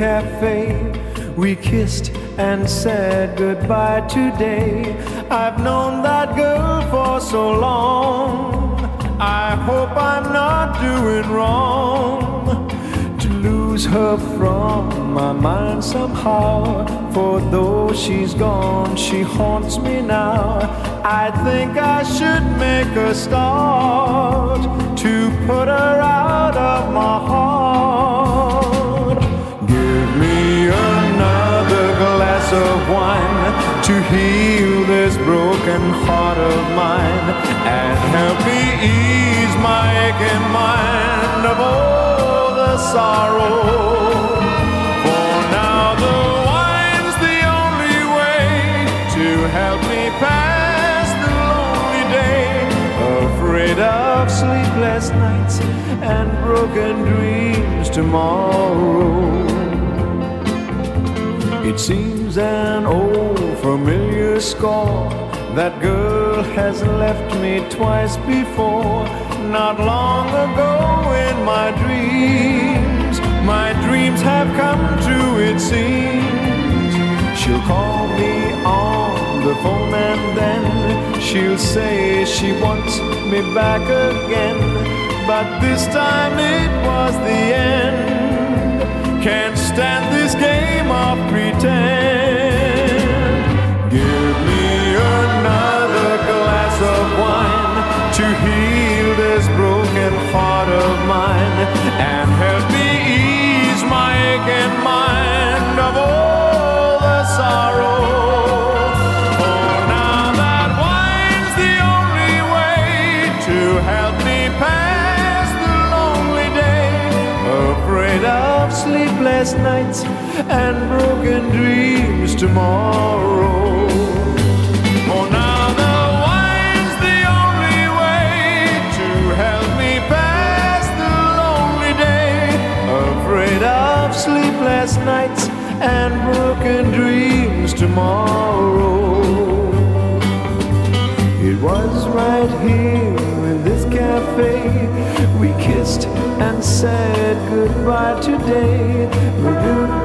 Cafe we kissed and said goodbye today. I've known that girl for so long. I hope I'm not doing wrong to lose her from my mind somehow. For though she's gone, she haunts me now. I think I should make a start to put her out of my to heal this broken heart of mine and help me ease my aching mind of all the sorrow. For now the wine's the only way to help me pass the lonely day. Afraid of sleepless nights and broken dreams tomorrow. It seems an old familiar score. That girl has left me twice before. Not long ago in my dreams, my dreams have come true, it seems. She'll call me on the phone and then she'll say she wants me back again. But this time it was the end. Can't stand this game of pretend. To heal this broken heart of mine and help me ease my aching mind of all the sorrow. For now that wine's the only way to help me pass the lonely day. Afraid of sleepless nights and broken dreams tomorrow. And broken dreams tomorrow. It was right here in this cafe we kissed and said goodbye today.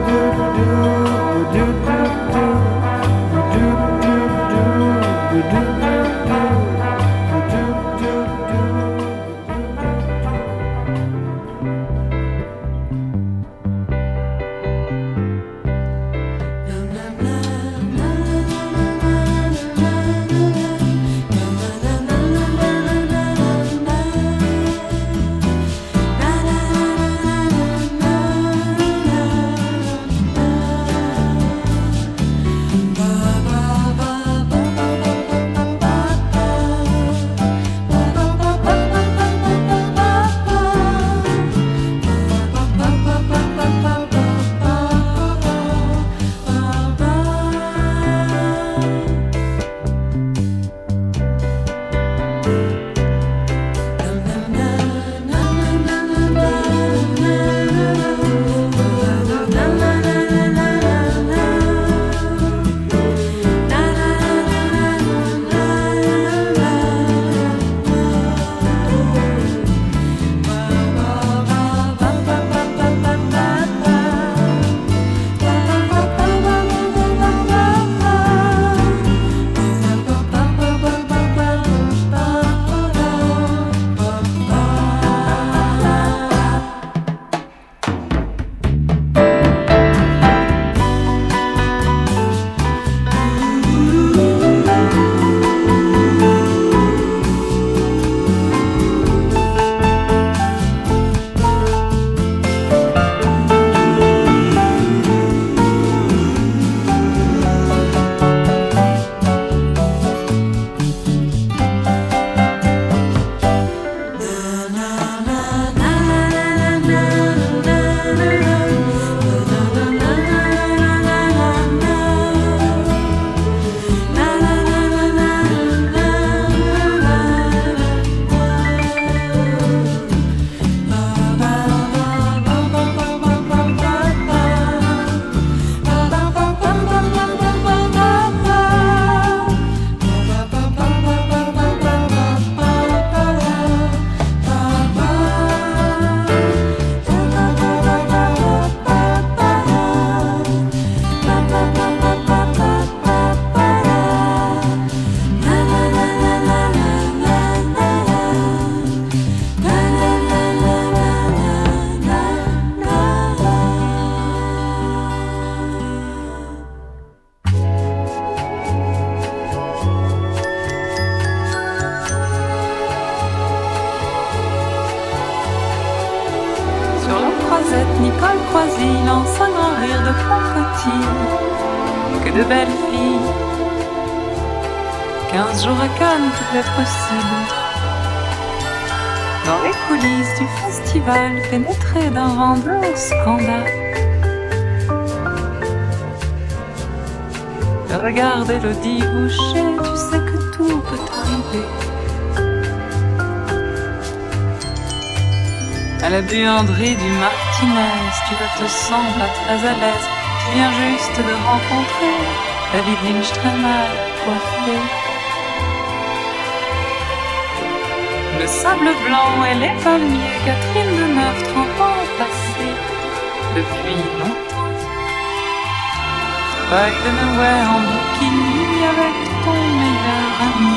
De scandale. Regarde Elodie Boucher, tu sais que tout peut arriver. À la buanderie du Martinez, tu ne te pas très à l'aise. Tu viens juste de rencontrer David Lynch très mal coiffé. Le sable blanc et les palmiers, Catherine de Neuf, depuis longtemps. Paille de Noël en bikini avec ton meilleur ami.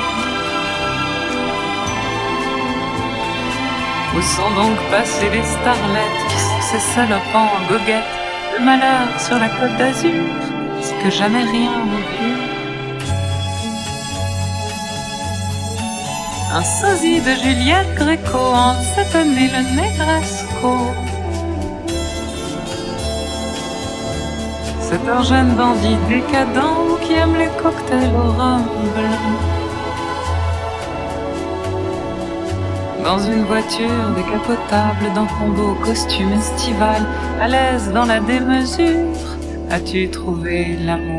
Où sont donc passées les starlettes qui sont ces salopes en goguettes Le malheur sur la côte d'Azur, c'est que jamais rien n'augure. Un sosie de Juliette Gréco en année le Negresco. C'est un jeune bandit décadent qui aime les cocktails au rhum. Dans une voiture décapotable, dans ton beau costume estival, à l'aise dans la démesure, as-tu trouvé l'amour?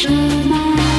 什么